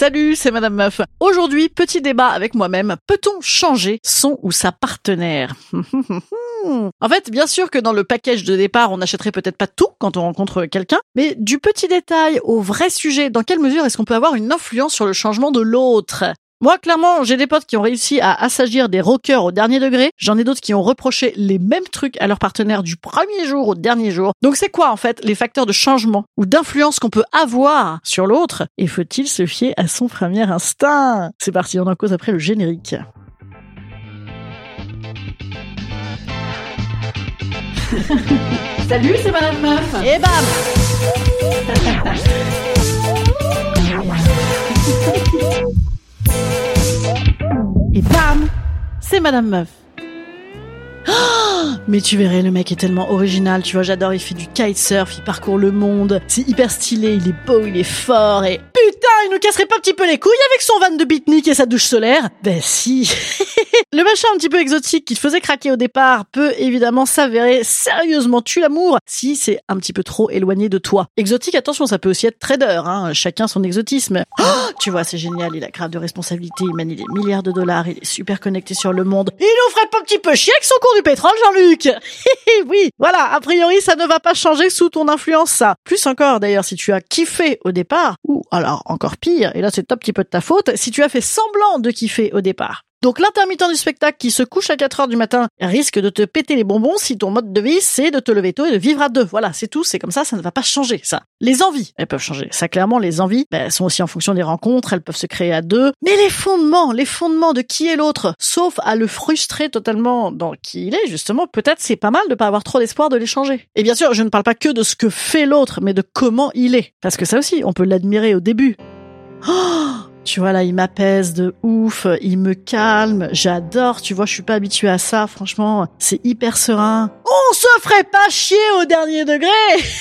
Salut, c'est Madame Meuf. Aujourd'hui, petit débat avec moi-même. Peut-on changer son ou sa partenaire? En fait, bien sûr que dans le package de départ, on n'achèterait peut-être pas tout quand on rencontre quelqu'un, mais du petit détail au vrai sujet, dans quelle mesure est-ce qu'on peut avoir une influence sur le changement de l'autre? Moi, clairement, j'ai des potes qui ont réussi à assagir des rockers au dernier degré. J'en ai d'autres qui ont reproché les mêmes trucs à leur partenaire du premier jour au dernier jour. Donc c'est quoi, en fait, les facteurs de changement ou d'influence qu'on peut avoir sur l'autre Et faut-il se fier à son premier instinct? C'est parti, on en cause après le générique. Salut, c'est Madame Meuf. Et bam Et bam C'est Madame Meuf. Oh, mais tu verrais, le mec est tellement original, tu vois, j'adore, il fait du kitesurf, il parcourt le monde, c'est hyper stylé, il est beau, il est fort, et putain, il nous casserait pas un petit peu les couilles avec son van de beatnik et sa douche solaire Ben si Le machin un petit peu exotique qui te faisait craquer au départ peut évidemment s'avérer sérieusement tuer l'amour si c'est un petit peu trop éloigné de toi. Exotique, attention, ça peut aussi être trader, hein, chacun son exotisme. Oh, tu vois, c'est génial, il a grave de responsabilité, il manie des milliards de dollars, il est super connecté sur le monde. Il nous ferait pas un petit peu chier avec son cours du pétrole, Jean-Luc Oui, voilà, a priori, ça ne va pas changer sous ton influence, ça. Plus encore, d'ailleurs, si tu as kiffé au départ, ou alors encore pire, et là c'est un petit peu de ta faute, si tu as fait semblant de kiffer au départ. Donc l'intermittent du spectacle qui se couche à 4 heures du matin risque de te péter les bonbons si ton mode de vie c'est de te lever tôt et de vivre à deux. Voilà, c'est tout, c'est comme ça, ça ne va pas changer ça. Les envies, elles peuvent changer. Ça clairement, les envies ben, elles sont aussi en fonction des rencontres, elles peuvent se créer à deux. Mais les fondements, les fondements de qui est l'autre, sauf à le frustrer totalement dans qui il est, justement, peut-être c'est pas mal de pas avoir trop d'espoir de les changer. Et bien sûr, je ne parle pas que de ce que fait l'autre, mais de comment il est. Parce que ça aussi, on peut l'admirer au début. Oh tu vois là, il m'apaise de ouf, il me calme, j'adore, tu vois, je suis pas habituée à ça, franchement, c'est hyper serein. On se ferait pas chier au dernier degré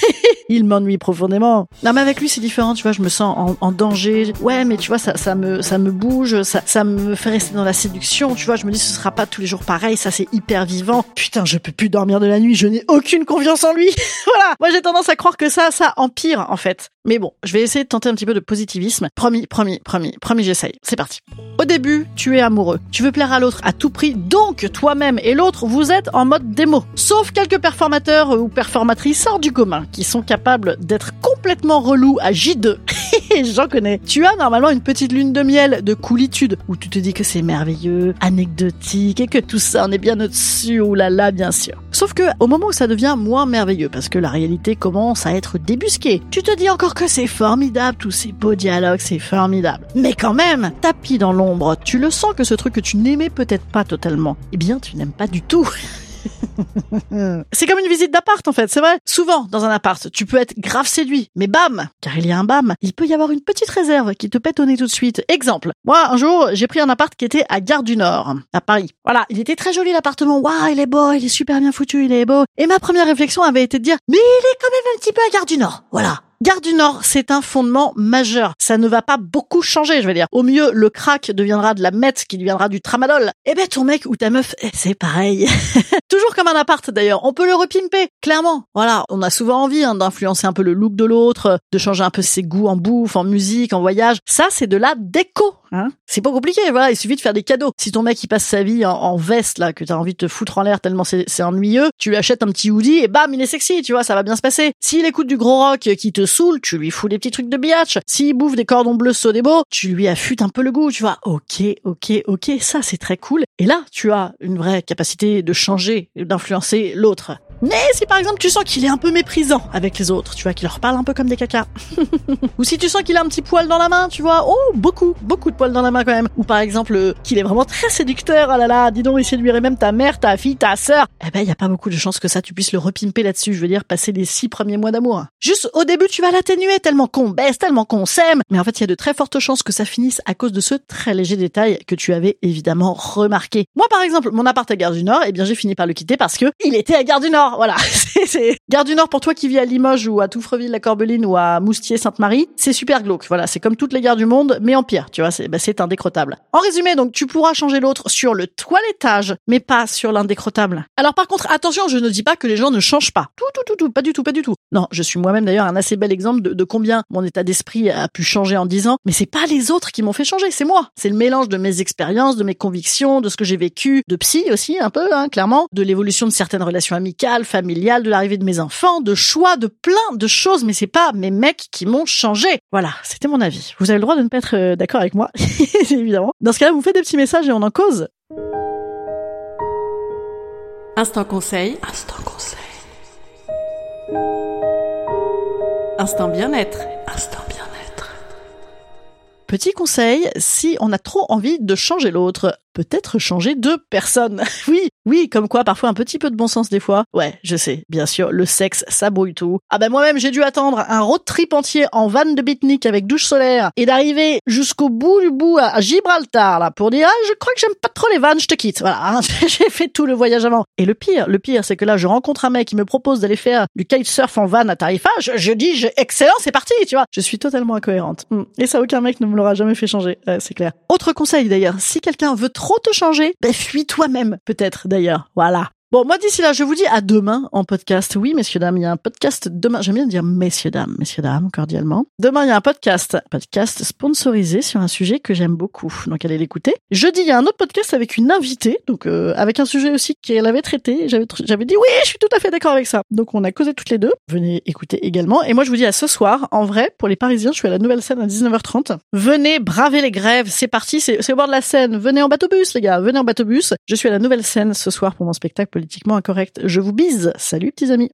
Il m'ennuie profondément. Non mais avec lui c'est différent, tu vois, je me sens en, en, danger. Ouais, mais tu vois, ça, ça me ça me bouge, ça, ça me fait rester dans la séduction, tu vois, je me dis ce sera pas tous les jours pareil, ça c'est hyper vivant. Putain, je peux plus dormir de la nuit, je n'ai aucune confiance en lui. voilà, moi j'ai tendance à croire que ça, ça empire en fait. Mais bon, je vais essayer de tenter un petit peu de positivisme. Promis, promis, promis, promis, j'essaye. C'est parti. Au début, tu es amoureux. Tu veux plaire à l'autre à tout prix, donc toi-même et l'autre, vous êtes en mode démo. Sauf quelques performateurs ou performatrices hors du commun qui sont capables d'être complètement relous à J2. J'en connais. Tu as normalement une petite lune de miel de coolitude où tu te dis que c'est merveilleux, anecdotique et que tout ça on est bien au-dessus, oulala, bien sûr. Sauf que au moment où ça devient moins merveilleux parce que la réalité commence à être débusquée, tu te dis encore que c'est formidable, tous ces beaux dialogues, c'est formidable. Mais quand même, tapis dans l'ombre, tu le sens que ce truc que tu n'aimais peut-être pas totalement, eh bien tu n'aimes pas du tout. c'est comme une visite d'appart en fait, c'est vrai. Souvent dans un appart, tu peux être grave séduit, mais bam, car il y a un bam, il peut y avoir une petite réserve qui te pète au nez tout de suite. Exemple, moi un jour j'ai pris un appart qui était à Gare du Nord, à Paris. Voilà, il était très joli l'appartement, waouh, il est beau, il est super bien foutu, il est beau. Et ma première réflexion avait été de dire, mais il est quand même un petit peu à Gare du Nord. Voilà. Gare du Nord, c'est un fondement majeur. Ça ne va pas beaucoup changer, je veux dire. Au mieux, le crack deviendra de la meth qui deviendra du tramadol. Eh ben, ton mec ou ta meuf, eh, c'est pareil. Toujours comme un appart, d'ailleurs. On peut le repimper, clairement. Voilà. On a souvent envie hein, d'influencer un peu le look de l'autre, de changer un peu ses goûts en bouffe, en musique, en voyage. Ça, c'est de la déco. Hein c'est pas compliqué, voilà, il suffit de faire des cadeaux. Si ton mec il passe sa vie en, veste là, que t'as envie de te foutre en l'air tellement c'est ennuyeux, tu lui achètes un petit hoodie et bam, il est sexy, tu vois, ça va bien se passer. S'il écoute du gros rock qui te saoule, tu lui fous des petits trucs de biatch. S'il bouffe des cordons bleus Sodebo, tu lui affûtes un peu le goût, tu vois. Ok, ok, ok, ça c'est très cool. Et là, tu as une vraie capacité de changer, d'influencer l'autre. Mais si par exemple tu sens qu'il est un peu méprisant avec les autres, tu vois, qu'il leur parle un peu comme des cacas. Ou si tu sens qu'il a un petit poil dans la main, tu vois, oh, beaucoup, beaucoup de poils dans la main quand même. Ou par exemple, euh, qu'il est vraiment très séducteur, ah là là, dis donc, il séduirait même ta mère, ta fille, ta sœur. Eh ben, il y a pas beaucoup de chances que ça, tu puisses le repimper là-dessus. Je veux dire, passer les six premiers mois d'amour. Juste au début, tu vas l'atténuer tellement qu'on baisse, tellement qu'on s'aime. Mais en fait, il y a de très fortes chances que ça finisse à cause de ce très léger détail que tu avais évidemment remarqué. Moi, par exemple, mon appart à Gare du Nord, eh bien, j'ai fini par le quitter parce que il était à Gare du Nord. Voilà. c'est Gare du Nord pour toi qui vis à Limoges ou à Touffreville-la-Corbeline ou à Moustier-Sainte-Marie. C'est super glauque. Voilà. C'est comme toutes les gares du monde, mais en pire. Tu vois, bah, c'est indécrottable. En résumé, donc, tu pourras changer l'autre sur le toilettage, mais pas sur l'indécrottable. Alors, par contre, attention, je ne dis pas que les gens ne changent pas. Tout, tout, tout, tout. Pas du tout, pas du tout. Non, je suis moi-même d'ailleurs un assez bel exemple de, de combien mon état d'esprit a pu changer en dix ans. Mais c'est pas les autres qui m'ont fait changer, c'est moi. C'est le mélange de mes expériences, de mes convictions, de ce que j'ai vécu, de psy aussi un peu, hein, clairement, de l'évolution de certaines relations amicales, familiales, de l'arrivée de mes enfants, de choix, de plein de choses. Mais c'est pas mes mecs qui m'ont changé. Voilà, c'était mon avis. Vous avez le droit de ne pas être euh, d'accord avec moi, évidemment. Dans ce cas-là, vous faites des petits messages et on en cause. Instant conseil. Instant conseil. Instant bien-être. Instant bien-être. Petit conseil, si on a trop envie de changer l'autre, peut-être changer de personne. oui, oui, comme quoi parfois un petit peu de bon sens des fois. Ouais, je sais, bien sûr, le sexe, ça brouille tout. Ah ben moi-même j'ai dû attendre un road trip entier en van de beatnik avec douche solaire et d'arriver jusqu'au bout du bout à Gibraltar là pour dire ah je crois que j'aime pas trop les vannes, je te quitte. Voilà, hein. j'ai fait tout le voyage avant. Et le pire, le pire c'est que là je rencontre un mec qui me propose d'aller faire du kitesurf en van à Tarifa, je, dis je, excellent, c'est parti, tu vois. Je suis totalement incohérente. Hmm. Et ça aucun mec ne me l'aura jamais fait changer, ouais, c'est clair. Autre conseil d'ailleurs, si quelqu'un veut trop trop te changer, ben fuis toi-même, peut-être d'ailleurs. Voilà. Bon, moi d'ici là, je vous dis à demain en podcast. Oui, messieurs dames, il y a un podcast demain. J'aime bien dire messieurs dames, messieurs dames, cordialement. Demain, il y a un podcast, podcast sponsorisé sur un sujet que j'aime beaucoup. Donc allez l'écouter. Jeudi, il y a un autre podcast avec une invitée, donc euh, avec un sujet aussi qu'elle avait traité. J'avais dit oui, je suis tout à fait d'accord avec ça. Donc on a causé toutes les deux. Venez écouter également. Et moi, je vous dis à ce soir. En vrai, pour les Parisiens, je suis à la nouvelle scène à 19h30. Venez braver les grèves. C'est parti. C'est c'est au bord de la Seine. Venez en bateau bus, les gars. Venez en bateau bus. Je suis à la nouvelle scène ce soir pour mon spectacle politiquement incorrect. Je vous bise. Salut, petits amis.